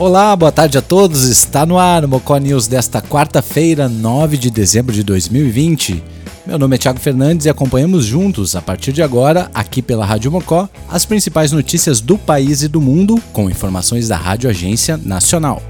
Olá, boa tarde a todos. Está no ar o Mocó News desta quarta-feira, 9 de dezembro de 2020. Meu nome é Thiago Fernandes e acompanhamos juntos, a partir de agora, aqui pela Rádio Mocó, as principais notícias do país e do mundo, com informações da Rádio Agência Nacional.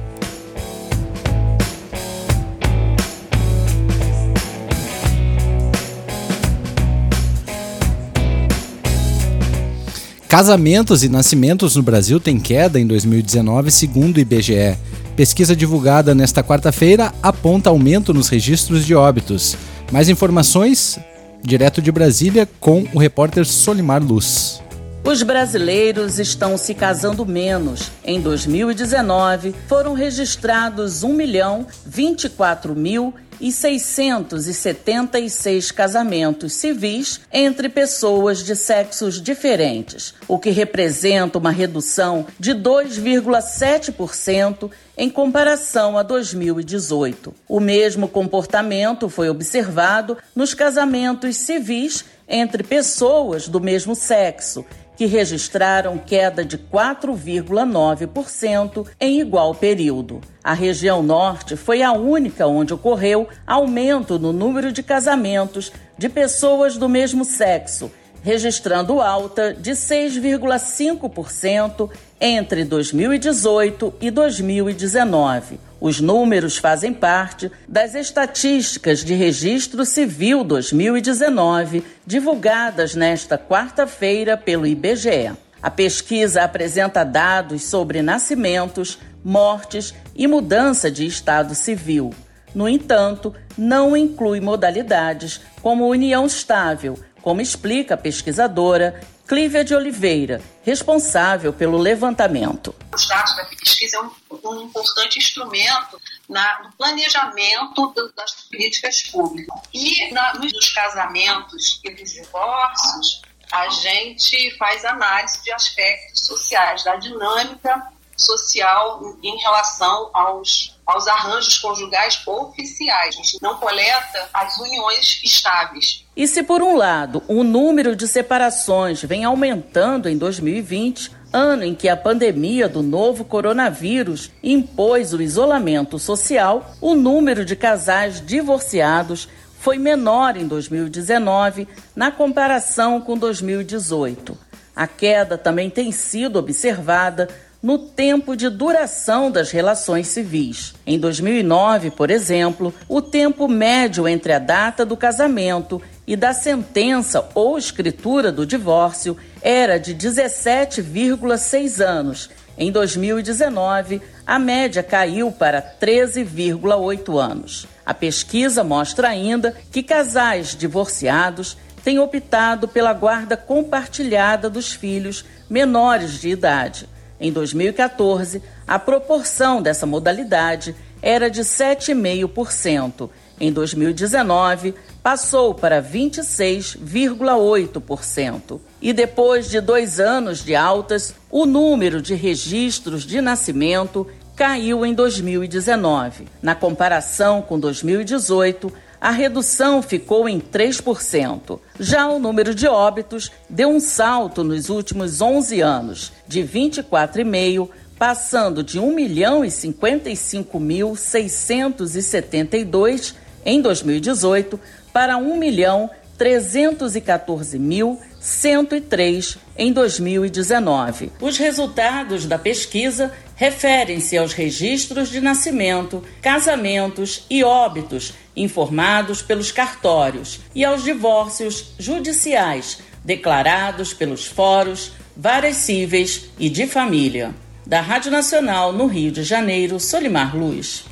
Casamentos e nascimentos no Brasil têm queda em 2019, segundo o IBGE. Pesquisa divulgada nesta quarta-feira aponta aumento nos registros de óbitos. Mais informações direto de Brasília com o repórter Solimar Luz. Os brasileiros estão se casando menos. Em 2019, foram registrados 1 milhão 24 mil e 676 casamentos civis entre pessoas de sexos diferentes, o que representa uma redução de 2,7% em comparação a 2018. O mesmo comportamento foi observado nos casamentos civis entre pessoas do mesmo sexo, que registraram queda de 4,9% em igual período. A região norte foi a única onde ocorreu aumento no número de casamentos de pessoas do mesmo sexo, registrando alta de 6,5% entre 2018 e 2019. Os números fazem parte das estatísticas de Registro Civil 2019, divulgadas nesta quarta-feira pelo IBGE. A pesquisa apresenta dados sobre nascimentos, mortes e mudança de estado civil. No entanto, não inclui modalidades como união estável, como explica a pesquisadora Clívia de Oliveira, responsável pelo levantamento. Os dados da pesquisa é um, um importante instrumento na, no planejamento das políticas públicas. E na, nos casamentos e nos divórcios, a gente faz análise de aspectos sociais, da dinâmica social em relação aos, aos arranjos conjugais oficiais. A gente não coleta as uniões estáveis. E se, por um lado, o número de separações vem aumentando em 2020, ano em que a pandemia do novo coronavírus impôs o isolamento social, o número de casais divorciados foi menor em 2019 na comparação com 2018. A queda também tem sido observada no tempo de duração das relações civis. Em 2009, por exemplo, o tempo médio entre a data do casamento e da sentença ou escritura do divórcio era de 17,6 anos. Em 2019, a média caiu para 13,8 anos. A pesquisa mostra ainda que casais divorciados têm optado pela guarda compartilhada dos filhos menores de idade. Em 2014, a proporção dessa modalidade era de 7,5%. Em 2019, passou para 26,8%. E depois de dois anos de altas, o número de registros de nascimento caiu em 2019. Na comparação com 2018, a redução ficou em 3%. Já o número de óbitos deu um salto nos últimos 11 anos, de 24,5 passando de 1 milhão e 55 mil 672 em 2018 para 1 milhão 314 mil 103 em 2019. Os resultados da pesquisa referem-se aos registros de nascimento, casamentos e óbitos informados pelos cartórios e aos divórcios judiciais declarados pelos fóruns, várias cíveis e de família. Da Rádio Nacional no Rio de Janeiro, Solimar Luz.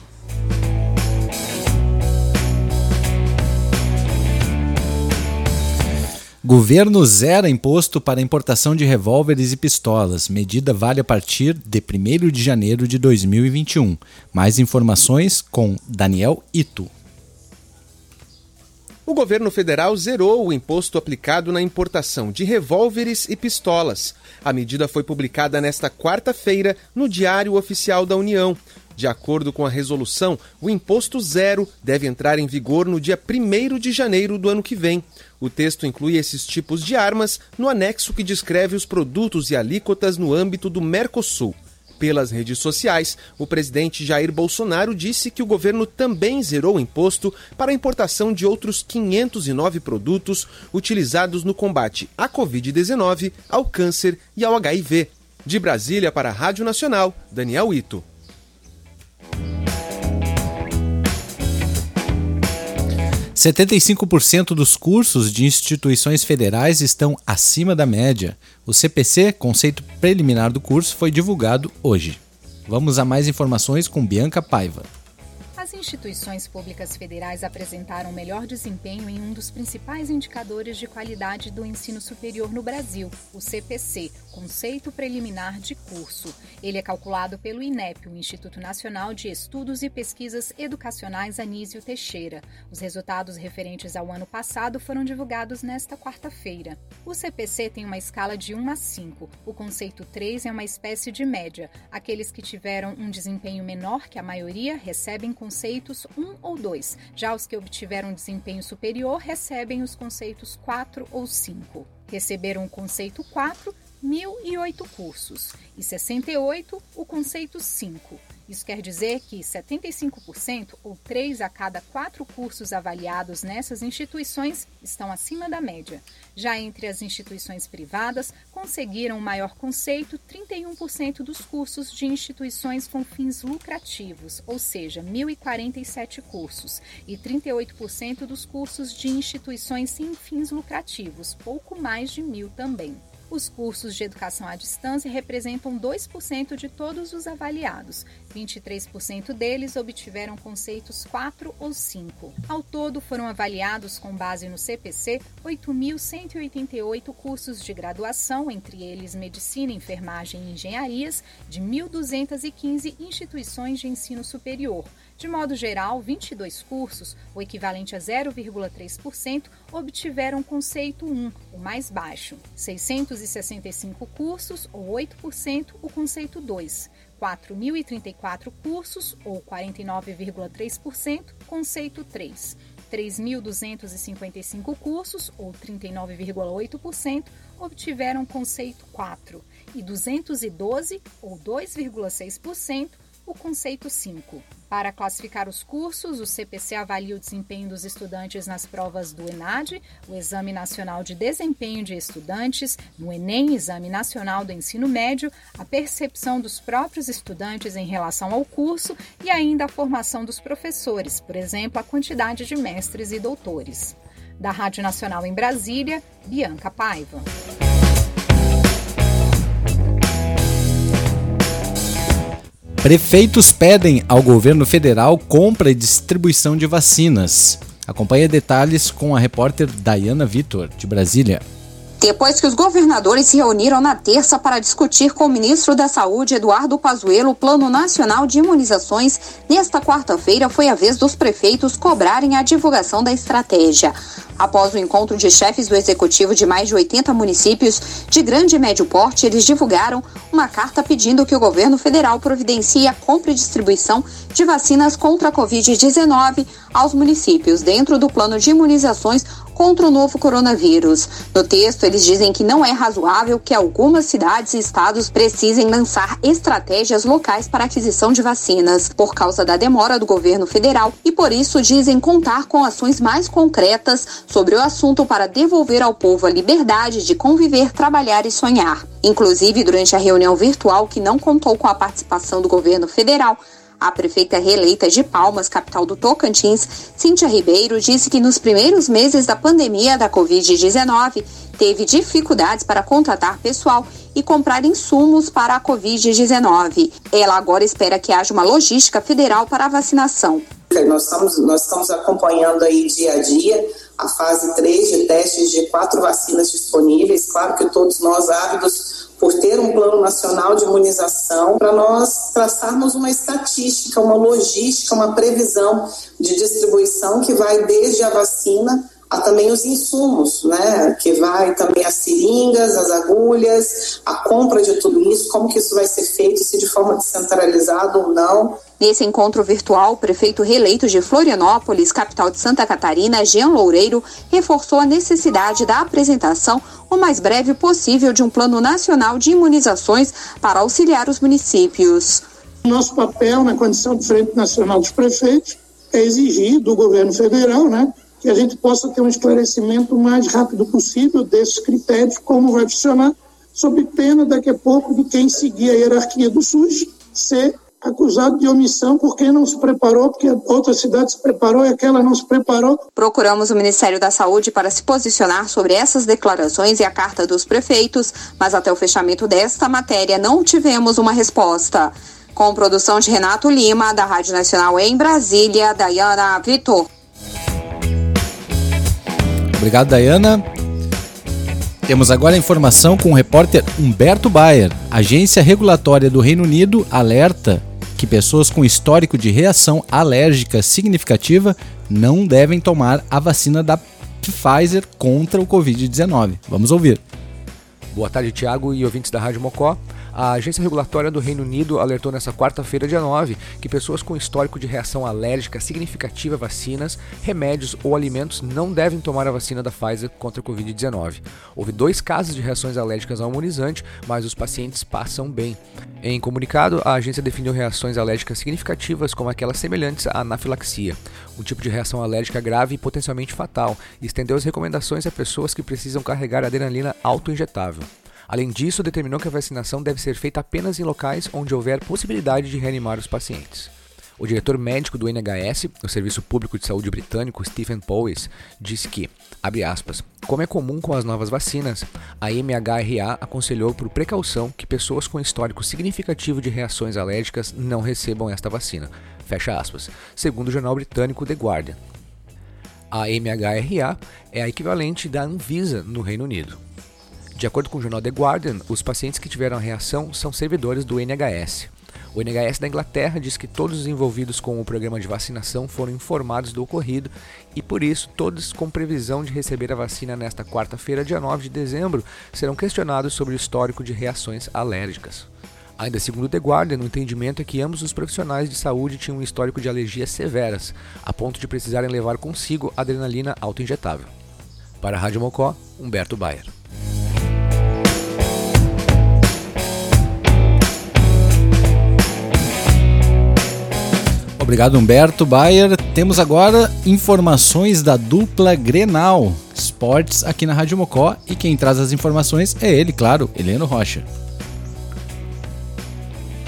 Governo zera imposto para importação de revólveres e pistolas. Medida vale a partir de 1 de janeiro de 2021. Mais informações com Daniel Ito. O governo federal zerou o imposto aplicado na importação de revólveres e pistolas. A medida foi publicada nesta quarta-feira no Diário Oficial da União. De acordo com a resolução, o imposto zero deve entrar em vigor no dia 1 de janeiro do ano que vem. O texto inclui esses tipos de armas no anexo que descreve os produtos e alíquotas no âmbito do Mercosul. Pelas redes sociais, o presidente Jair Bolsonaro disse que o governo também zerou o imposto para a importação de outros 509 produtos utilizados no combate à Covid-19, ao câncer e ao HIV. De Brasília para a Rádio Nacional, Daniel Ito. 75% dos cursos de instituições federais estão acima da média. O CPC, conceito preliminar do curso, foi divulgado hoje. Vamos a mais informações com Bianca Paiva. Instituições públicas federais apresentaram melhor desempenho em um dos principais indicadores de qualidade do ensino superior no Brasil, o CPC, Conceito Preliminar de Curso. Ele é calculado pelo INEP, o Instituto Nacional de Estudos e Pesquisas Educacionais Anísio Teixeira. Os resultados referentes ao ano passado foram divulgados nesta quarta-feira. O CPC tem uma escala de 1 a 5. O conceito 3 é uma espécie de média. Aqueles que tiveram um desempenho menor que a maioria recebem conceito conceitos 1 ou 2. Já os que obtiveram desempenho superior recebem os conceitos 4 ou 5. Receberam o conceito 4 1.008 cursos e 68 o conceito 5. Isso quer dizer que 75%, ou 3 a cada 4 cursos avaliados nessas instituições, estão acima da média. Já entre as instituições privadas, conseguiram o maior conceito 31% dos cursos de instituições com fins lucrativos, ou seja, 1.047 cursos, e 38% dos cursos de instituições sem fins lucrativos, pouco mais de mil também. Os cursos de educação à distância representam 2% de todos os avaliados. 23% deles obtiveram conceitos 4 ou 5. Ao todo, foram avaliados com base no CPC 8.188 cursos de graduação, entre eles medicina, enfermagem e engenharias, de 1.215 instituições de ensino superior. De modo geral, 22 cursos, o equivalente a 0,3%, obtiveram conceito 1, o mais baixo. 665 cursos, ou 8%, o conceito 2. 4.034 cursos, ou 49,3%, conceito 3. 3.255 cursos, ou 39,8%, obtiveram conceito 4, e 212, ou 2,6%, o conceito 5. Para classificar os cursos, o CPC avalia o desempenho dos estudantes nas provas do ENAD, o Exame Nacional de Desempenho de Estudantes, no ENEM, Exame Nacional do Ensino Médio, a percepção dos próprios estudantes em relação ao curso e ainda a formação dos professores, por exemplo, a quantidade de mestres e doutores. Da Rádio Nacional em Brasília, Bianca Paiva. Prefeitos pedem ao governo federal compra e distribuição de vacinas. Acompanhe detalhes com a repórter Dayana Vitor, de Brasília. Depois que os governadores se reuniram na terça para discutir com o ministro da Saúde, Eduardo Pazuello, o Plano Nacional de Imunizações, nesta quarta-feira foi a vez dos prefeitos cobrarem a divulgação da estratégia. Após o encontro de chefes do executivo de mais de 80 municípios de grande e médio porte, eles divulgaram uma carta pedindo que o governo federal providencie a compra e distribuição de vacinas contra a Covid-19 aos municípios. Dentro do plano de imunizações contra o novo coronavírus. No texto, eles dizem que não é razoável que algumas cidades e estados precisem lançar estratégias locais para aquisição de vacinas, por causa da demora do governo federal, e por isso dizem contar com ações mais concretas sobre o assunto para devolver ao povo a liberdade de conviver, trabalhar e sonhar. Inclusive, durante a reunião virtual que não contou com a participação do governo federal, a prefeita reeleita de Palmas, capital do Tocantins, Cíntia Ribeiro, disse que nos primeiros meses da pandemia da Covid-19 teve dificuldades para contratar pessoal e comprar insumos para a Covid-19. Ela agora espera que haja uma logística federal para a vacinação. Nós estamos, nós estamos acompanhando aí dia a dia a fase 3 de testes de quatro vacinas disponíveis. Claro que todos nós ávidos por ter um plano nacional de imunização, para nós traçarmos uma estatística, uma logística, uma previsão de distribuição que vai desde a vacina há também os insumos, né, que vai também as seringas, as agulhas, a compra de tudo isso, como que isso vai ser feito, se de forma descentralizada ou não. Nesse encontro virtual, o prefeito reeleito de Florianópolis, capital de Santa Catarina, Jean Loureiro, reforçou a necessidade da apresentação o mais breve possível de um plano nacional de imunizações para auxiliar os municípios. Nosso papel na condição de Frente Nacional dos Prefeitos é exigir do governo federal, né, que a gente possa ter um esclarecimento o mais rápido possível desses critérios, como vai funcionar, sob pena daqui a pouco de quem seguir a hierarquia do SUS ser acusado de omissão porque não se preparou, porque outra cidade se preparou e aquela não se preparou. Procuramos o Ministério da Saúde para se posicionar sobre essas declarações e a carta dos prefeitos, mas até o fechamento desta matéria não tivemos uma resposta. Com produção de Renato Lima, da Rádio Nacional em Brasília, Dayana Vitor. Obrigado, Dayana. Temos agora a informação com o repórter Humberto Bayer. Agência Regulatória do Reino Unido alerta que pessoas com histórico de reação alérgica significativa não devem tomar a vacina da Pfizer contra o Covid-19. Vamos ouvir. Boa tarde, Tiago e ouvintes da Rádio Mocó. A Agência Regulatória do Reino Unido alertou nesta quarta-feira, dia 9, que pessoas com histórico de reação alérgica significativa a vacinas, remédios ou alimentos não devem tomar a vacina da Pfizer contra a Covid-19. Houve dois casos de reações alérgicas ao imunizante, mas os pacientes passam bem. Em comunicado, a agência definiu reações alérgicas significativas como aquelas semelhantes à anafilaxia, um tipo de reação alérgica grave e potencialmente fatal, e estendeu as recomendações a pessoas que precisam carregar adrenalina autoinjetável. Além disso, determinou que a vacinação deve ser feita apenas em locais onde houver possibilidade de reanimar os pacientes. O diretor médico do NHS, o Serviço Público de Saúde Britânico, Stephen Powys, disse que, abre aspas, como é comum com as novas vacinas, a MHRA aconselhou por precaução que pessoas com histórico significativo de reações alérgicas não recebam esta vacina. Fecha aspas, segundo o jornal britânico The Guardian. A MHRA é a equivalente da Anvisa no Reino Unido. De acordo com o jornal The Guardian, os pacientes que tiveram a reação são servidores do NHS. O NHS da Inglaterra diz que todos os envolvidos com o programa de vacinação foram informados do ocorrido e, por isso, todos com previsão de receber a vacina nesta quarta-feira, dia 9 de dezembro, serão questionados sobre o histórico de reações alérgicas. Ainda segundo The Guardian, o entendimento é que ambos os profissionais de saúde tinham um histórico de alergias severas, a ponto de precisarem levar consigo adrenalina autoinjetável. Para a Rádio Mocó, Humberto Bayer. Obrigado, Humberto Bayer. Temos agora informações da dupla Grenal Esportes aqui na Rádio Mocó e quem traz as informações é ele, claro, Heleno Rocha.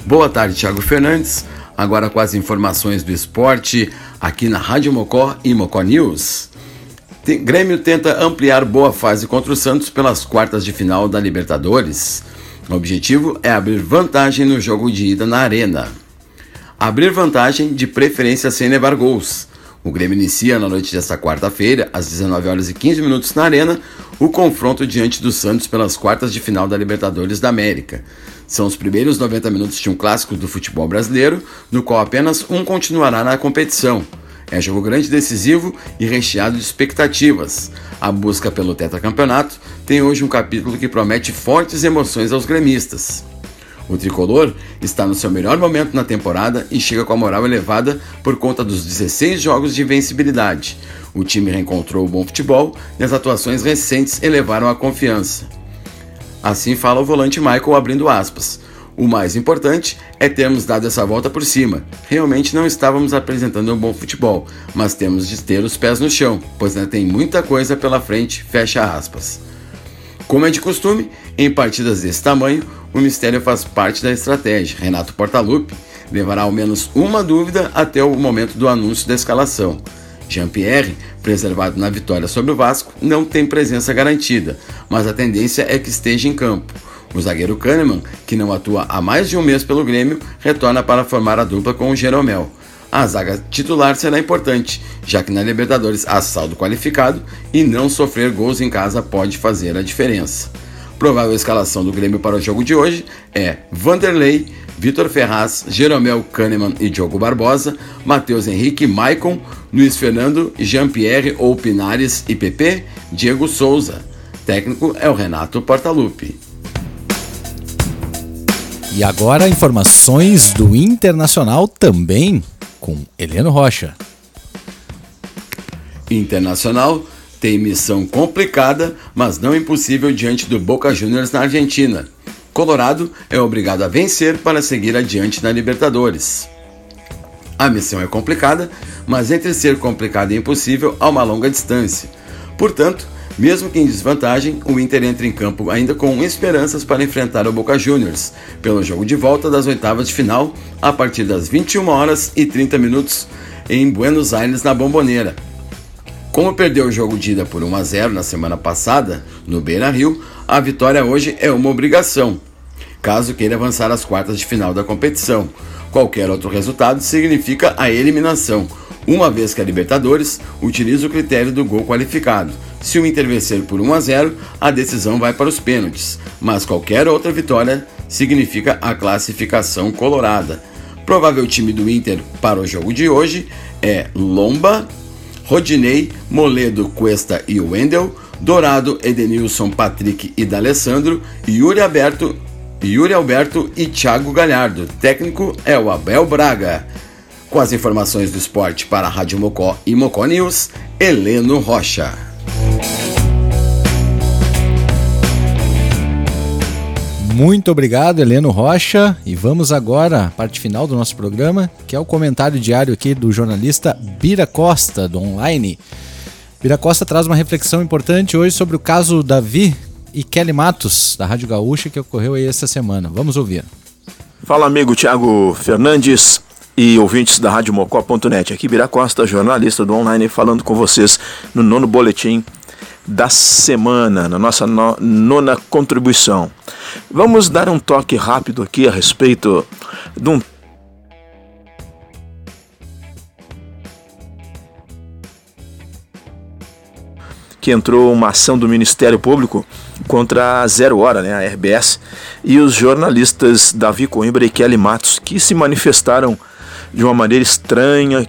Boa tarde, Thiago Fernandes. Agora com as informações do esporte aqui na Rádio Mocó e Mocó News. Grêmio tenta ampliar boa fase contra o Santos pelas quartas de final da Libertadores. O objetivo é abrir vantagem no jogo de ida na Arena abrir vantagem de preferência sem levar gols. O Grêmio inicia na noite desta quarta-feira, às 19 horas e 15 minutos na Arena, o confronto diante do Santos pelas quartas de final da Libertadores da América. São os primeiros 90 minutos de um clássico do futebol brasileiro, no qual apenas um continuará na competição. É jogo grande, decisivo e recheado de expectativas. A busca pelo tetracampeonato tem hoje um capítulo que promete fortes emoções aos gremistas. O tricolor está no seu melhor momento na temporada e chega com a moral elevada por conta dos 16 jogos de invencibilidade. O time reencontrou o bom futebol e as atuações recentes elevaram a confiança. Assim fala o volante Michael abrindo aspas. O mais importante é termos dado essa volta por cima. Realmente não estávamos apresentando um bom futebol, mas temos de ter os pés no chão, pois ainda tem muita coisa pela frente. Fecha aspas. Como é de costume, em partidas desse tamanho, o mistério faz parte da estratégia. Renato Portaluppi levará ao menos uma dúvida até o momento do anúncio da escalação. Jean-Pierre, preservado na vitória sobre o Vasco, não tem presença garantida, mas a tendência é que esteja em campo. O zagueiro Kahneman, que não atua há mais de um mês pelo Grêmio, retorna para formar a dupla com o Jeromel. A zaga titular será importante, já que na Libertadores há saldo qualificado e não sofrer gols em casa pode fazer a diferença. Provável escalação do Grêmio para o jogo de hoje é Vanderlei, Vitor Ferraz, Jeromel Kahneman e Diogo Barbosa, Matheus Henrique, Maicon, Luiz Fernando, Jean-Pierre ou Pinares e PP, Diego Souza. Técnico é o Renato Portaluppi. E agora informações do Internacional também com Heleno Rocha. Internacional tem missão complicada, mas não impossível diante do Boca Juniors na Argentina. Colorado é obrigado a vencer para seguir adiante na Libertadores. A missão é complicada, mas entre ser complicada e impossível há uma longa distância. Portanto, mesmo que em desvantagem, o Inter entra em campo ainda com esperanças para enfrentar o Boca Juniors, pelo jogo de volta das oitavas de final, a partir das 21 horas e 30 minutos em Buenos Aires, na Bomboneira. Como perdeu o jogo de ida por 1 a 0 na semana passada, no Beira Rio, a vitória hoje é uma obrigação, caso queira avançar às quartas de final da competição. Qualquer outro resultado significa a eliminação, uma vez que a Libertadores utiliza o critério do gol qualificado. Se o Inter vencer por 1 a 0, a decisão vai para os pênaltis, mas qualquer outra vitória significa a classificação colorada. Provável time do Inter para o jogo de hoje é Lomba, Rodinei, Moledo, Cuesta e Wendel, Dourado, Edenilson, Patrick e D'Alessandro, Yuri Alberto, Yuri Alberto e Thiago Galhardo. Técnico é o Abel Braga. Com as informações do esporte para a Rádio Mocó e Mocó News, Heleno Rocha. Muito obrigado, Heleno Rocha. E vamos agora à parte final do nosso programa, que é o comentário diário aqui do jornalista Bira Costa, do Online. Bira Costa traz uma reflexão importante hoje sobre o caso Davi e Kelly Matos, da Rádio Gaúcha, que ocorreu aí essa semana. Vamos ouvir. Fala, amigo Tiago Fernandes e ouvintes da Rádio Mocó.net. Aqui Bira Costa, jornalista do Online, falando com vocês no nono boletim da semana, na nossa no, nona contribuição. Vamos dar um toque rápido aqui a respeito de um que entrou uma ação do Ministério Público contra a Zero Hora, né, a RBS, e os jornalistas Davi Coimbra e Kelly Matos, que se manifestaram de uma maneira estranha,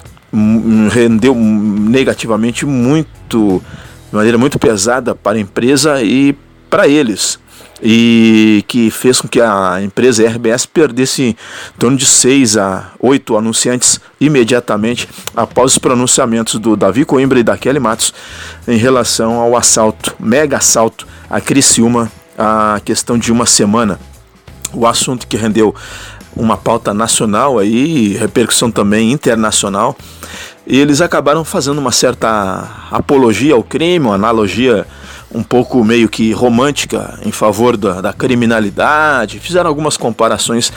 rendeu negativamente muito de maneira muito pesada para a empresa e para eles. E que fez com que a empresa RBS perdesse em torno de 6 a 8 anunciantes imediatamente após os pronunciamentos do Davi Coimbra e da Kelly Matos em relação ao assalto, mega assalto a Criciúma, a questão de uma semana. O assunto que rendeu uma pauta nacional aí, repercussão também internacional, e eles acabaram fazendo uma certa apologia ao crime, uma analogia um pouco meio que romântica em favor da, da criminalidade, fizeram algumas comparações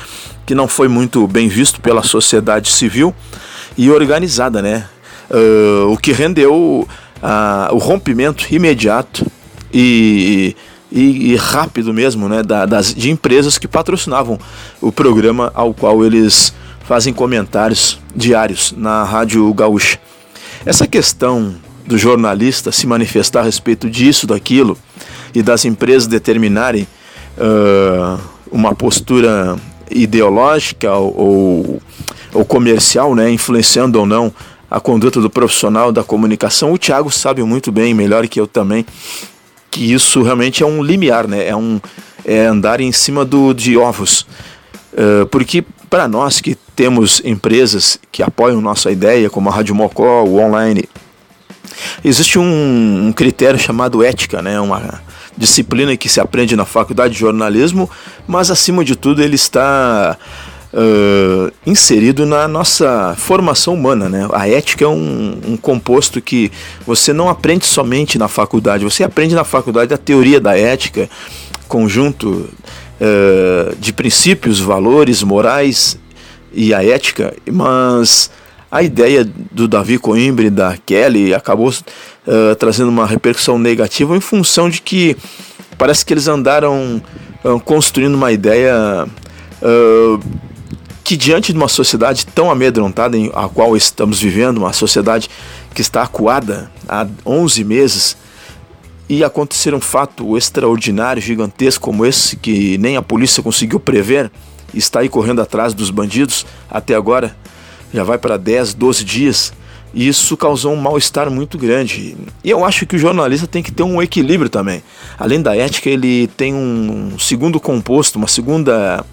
que não foi muito bem visto pela sociedade civil e organizada, né? Uh, o que rendeu uh, o rompimento imediato e, e, e rápido mesmo, né, da, das, de empresas que patrocinavam o programa ao qual eles fazem comentários diários na Rádio Gaúcha. Essa questão do jornalista se manifestar a respeito disso, daquilo, e das empresas determinarem uh, uma postura ideológica ou, ou comercial, né, influenciando ou não a conduta do profissional da comunicação, o Thiago sabe muito bem, melhor que eu também, que isso realmente é um limiar, né, é, um, é andar em cima do, de ovos. Uh, porque para nós que temos empresas que apoiam nossa ideia, como a Rádio Mocó, o online, existe um, um critério chamado ética, né? uma disciplina que se aprende na faculdade de jornalismo, mas acima de tudo ele está uh, inserido na nossa formação humana. Né? A ética é um, um composto que você não aprende somente na faculdade, você aprende na faculdade a teoria da ética, conjunto uh, de princípios, valores, morais e a ética, mas a ideia do Davi Coimbra e da Kelly acabou uh, trazendo uma repercussão negativa em função de que parece que eles andaram uh, construindo uma ideia uh, que diante de uma sociedade tão amedrontada em a qual estamos vivendo, uma sociedade que está acuada há 11 meses, e acontecer um fato extraordinário, gigantesco como esse, que nem a polícia conseguiu prever, está aí correndo atrás dos bandidos até agora, já vai para 10, 12 dias. E isso causou um mal-estar muito grande. E eu acho que o jornalista tem que ter um equilíbrio também. Além da ética, ele tem um segundo composto, uma segunda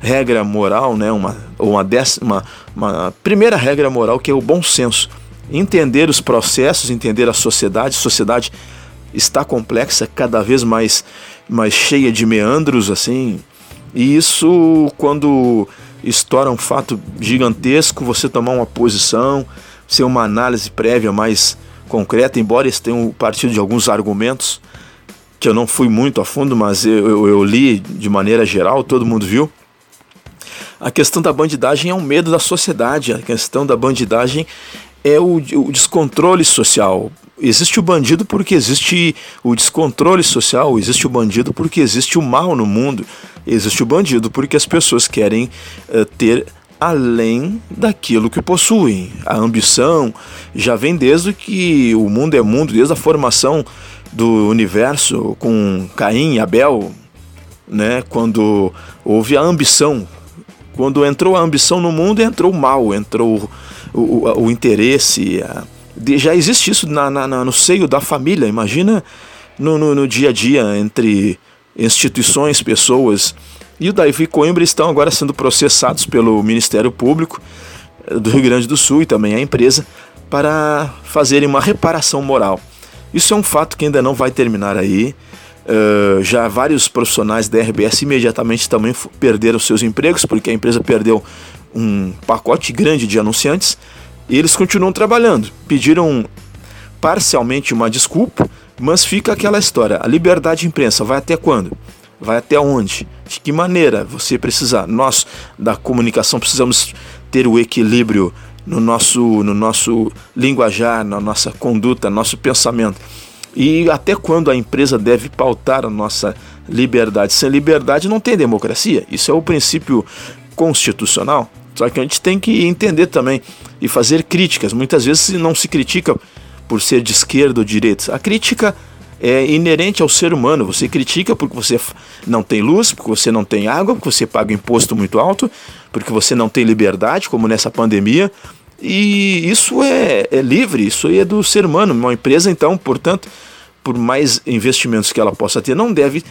regra moral, né? uma, uma, décima, uma primeira regra moral que é o bom senso. Entender os processos, entender a sociedade. A sociedade está complexa, cada vez mais, mais cheia de meandros, assim. E isso, quando estoura um fato gigantesco, você tomar uma posição, ser uma análise prévia mais concreta, embora eles tenham partido de alguns argumentos que eu não fui muito a fundo, mas eu, eu, eu li de maneira geral, todo mundo viu. A questão da bandidagem é um medo da sociedade, a questão da bandidagem é o, o descontrole social. Existe o bandido porque existe o descontrole social, existe o bandido porque existe o mal no mundo, existe o bandido porque as pessoas querem uh, ter além daquilo que possuem. A ambição já vem desde que o mundo é mundo, desde a formação do universo com Caim e Abel, né? Quando houve a ambição, quando entrou a ambição no mundo, entrou o mal, entrou o, o, o interesse. A... já existe isso na, na, no seio da família. Imagina no, no, no dia a dia entre instituições, pessoas e o Davi Coimbra estão agora sendo processados pelo Ministério Público eh, do Rio Grande do Sul e também a empresa para fazerem uma reparação moral. Isso é um fato que ainda não vai terminar aí. Uh, já vários profissionais da RBS imediatamente também perderam seus empregos, porque a empresa perdeu um pacote grande de anunciantes. E eles continuam trabalhando. Pediram parcialmente uma desculpa, mas fica aquela história: a liberdade de imprensa vai até quando? Vai até onde? De que maneira você precisa? Nós da comunicação precisamos ter o equilíbrio no nosso, no nosso linguajar, na nossa conduta, no nosso pensamento. E até quando a empresa deve pautar a nossa liberdade? Sem liberdade não tem democracia. Isso é o princípio constitucional. Só que a gente tem que entender também e fazer críticas. Muitas vezes não se critica por ser de esquerda ou direita. A crítica é inerente ao ser humano. Você critica porque você não tem luz, porque você não tem água, porque você paga imposto muito alto, porque você não tem liberdade, como nessa pandemia. E isso é, é livre, isso aí é do ser humano. Uma empresa, então, portanto, por mais investimentos que ela possa ter, não deve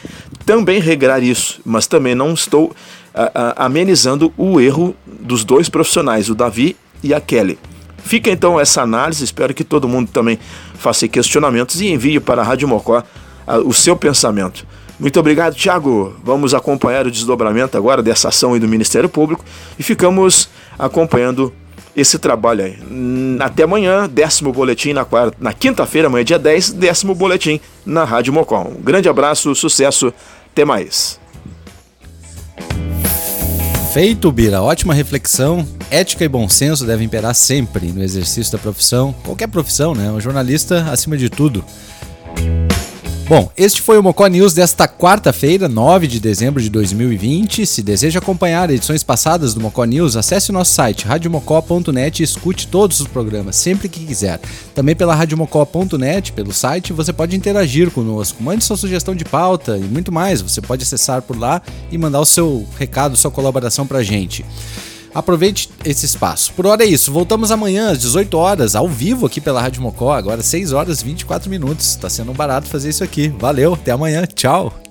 também regrar isso. Mas também não estou a, a, amenizando o erro dos dois profissionais, o Davi e a Kelly. Fica então essa análise, espero que todo mundo também faça questionamentos e envie para a Rádio Mocó uh, o seu pensamento. Muito obrigado, Tiago. Vamos acompanhar o desdobramento agora dessa ação do Ministério Público e ficamos acompanhando esse trabalho aí. Hum, até amanhã, décimo boletim na, quarta, na quinta-feira, amanhã dia 10, décimo boletim na Rádio Mocó. Um grande abraço, sucesso, até mais. Feito, Bira. Ótima reflexão. Ética e bom senso devem imperar sempre no exercício da profissão. Qualquer profissão, né? Um jornalista acima de tudo. Bom, este foi o Mocó News desta quarta-feira, 9 de dezembro de 2020. Se deseja acompanhar edições passadas do Mocó News, acesse o nosso site radiomocó.net e escute todos os programas sempre que quiser. Também pela radiomocó.net, pelo site, você pode interagir conosco. Mande sua sugestão de pauta e muito mais. Você pode acessar por lá e mandar o seu recado, sua colaboração pra gente. Aproveite esse espaço. Por hora é isso. Voltamos amanhã às 18 horas, ao vivo aqui pela Rádio Mocó, agora 6 horas e 24 minutos. Tá sendo barato fazer isso aqui. Valeu, até amanhã. Tchau.